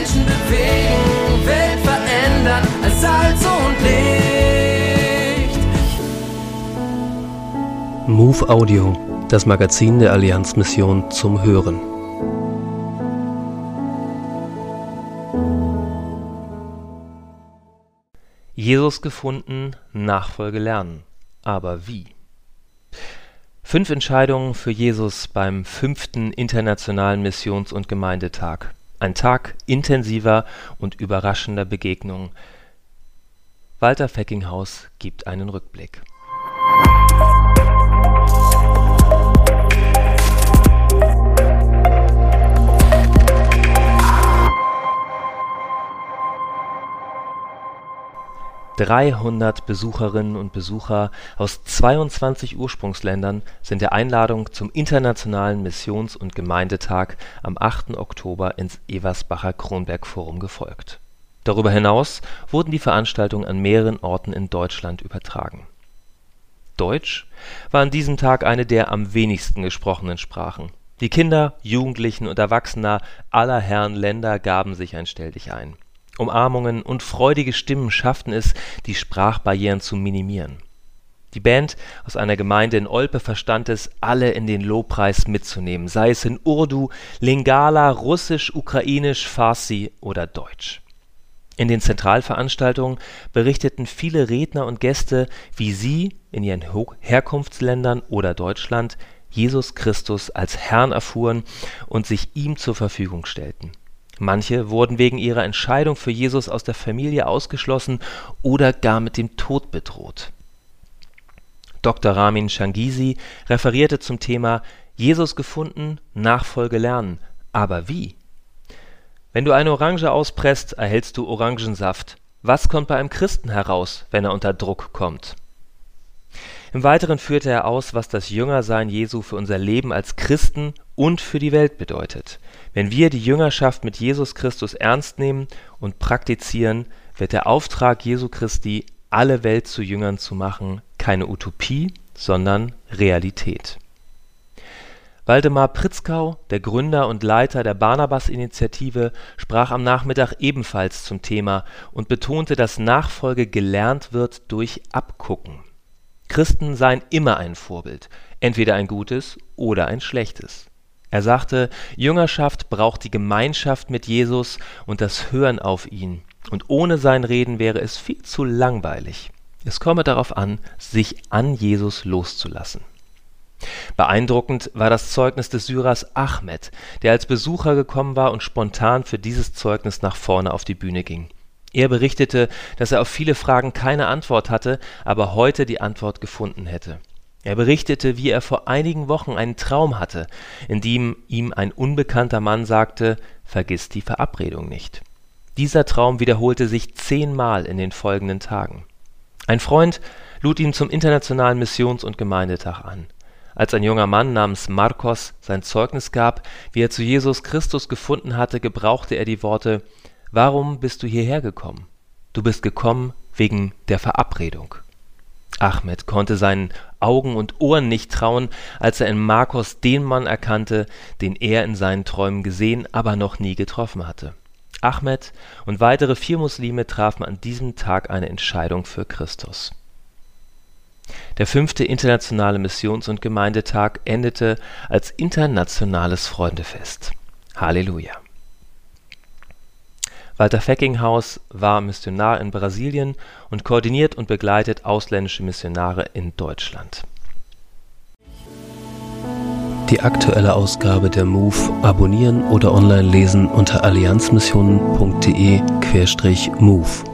Menschen bewegen, Welt verändern als Salz und Licht. Move Audio, das Magazin der Allianzmission zum Hören. Jesus gefunden, Nachfolge lernen. Aber wie? Fünf Entscheidungen für Jesus beim fünften Internationalen Missions- und Gemeindetag. Ein Tag intensiver und überraschender Begegnungen. Walter Feckinghaus gibt einen Rückblick. 300 Besucherinnen und Besucher aus 22 Ursprungsländern sind der Einladung zum Internationalen Missions und Gemeindetag am 8. Oktober ins Eversbacher Kronberg-Forum gefolgt. Darüber hinaus wurden die Veranstaltungen an mehreren Orten in Deutschland übertragen. Deutsch war an diesem Tag eine der am wenigsten gesprochenen Sprachen. Die Kinder, Jugendlichen und Erwachsener aller Herren Länder gaben sich ein Stelldichein Umarmungen und freudige Stimmen schafften es, die Sprachbarrieren zu minimieren. Die Band aus einer Gemeinde in Olpe verstand es, alle in den Lobpreis mitzunehmen, sei es in Urdu, Lingala, Russisch, Ukrainisch, Farsi oder Deutsch. In den Zentralveranstaltungen berichteten viele Redner und Gäste, wie sie in ihren Herkunftsländern oder Deutschland Jesus Christus als Herrn erfuhren und sich ihm zur Verfügung stellten Manche wurden wegen ihrer Entscheidung für Jesus aus der Familie ausgeschlossen oder gar mit dem Tod bedroht. Dr. Ramin Shangisi referierte zum Thema Jesus gefunden, Nachfolge lernen. Aber wie? Wenn du eine Orange auspresst, erhältst du Orangensaft. Was kommt bei einem Christen heraus, wenn er unter Druck kommt? Im Weiteren führte er aus, was das Jüngersein Jesu für unser Leben als Christen und für die Welt bedeutet. Wenn wir die Jüngerschaft mit Jesus Christus ernst nehmen und praktizieren, wird der Auftrag Jesu Christi, alle Welt zu Jüngern zu machen, keine Utopie, sondern Realität. Waldemar Pritzkau, der Gründer und Leiter der Barnabas-Initiative, sprach am Nachmittag ebenfalls zum Thema und betonte, dass Nachfolge gelernt wird durch Abgucken. Christen seien immer ein Vorbild, entweder ein gutes oder ein schlechtes. Er sagte, Jüngerschaft braucht die Gemeinschaft mit Jesus und das Hören auf ihn, und ohne sein Reden wäre es viel zu langweilig. Es komme darauf an, sich an Jesus loszulassen. Beeindruckend war das Zeugnis des Syrers Ahmed, der als Besucher gekommen war und spontan für dieses Zeugnis nach vorne auf die Bühne ging. Er berichtete, dass er auf viele Fragen keine Antwort hatte, aber heute die Antwort gefunden hätte. Er berichtete, wie er vor einigen Wochen einen Traum hatte, in dem ihm ein unbekannter Mann sagte, vergiss die Verabredung nicht. Dieser Traum wiederholte sich zehnmal in den folgenden Tagen. Ein Freund lud ihn zum Internationalen Missions- und Gemeindetag an. Als ein junger Mann namens Marcos sein Zeugnis gab, wie er zu Jesus Christus gefunden hatte, gebrauchte er die Worte Warum bist du hierher gekommen? Du bist gekommen wegen der Verabredung. Ahmed konnte seinen Augen und Ohren nicht trauen, als er in Marcos den Mann erkannte, den er in seinen Träumen gesehen, aber noch nie getroffen hatte. Ahmed und weitere vier Muslime trafen an diesem Tag eine Entscheidung für Christus. Der fünfte Internationale Missions- und Gemeindetag endete als internationales Freundefest. Halleluja! Walter Feckinghaus war Missionar in Brasilien und koordiniert und begleitet ausländische Missionare in Deutschland. Die aktuelle Ausgabe der MOVE abonnieren oder online lesen unter allianzmissionen.de-MOVE.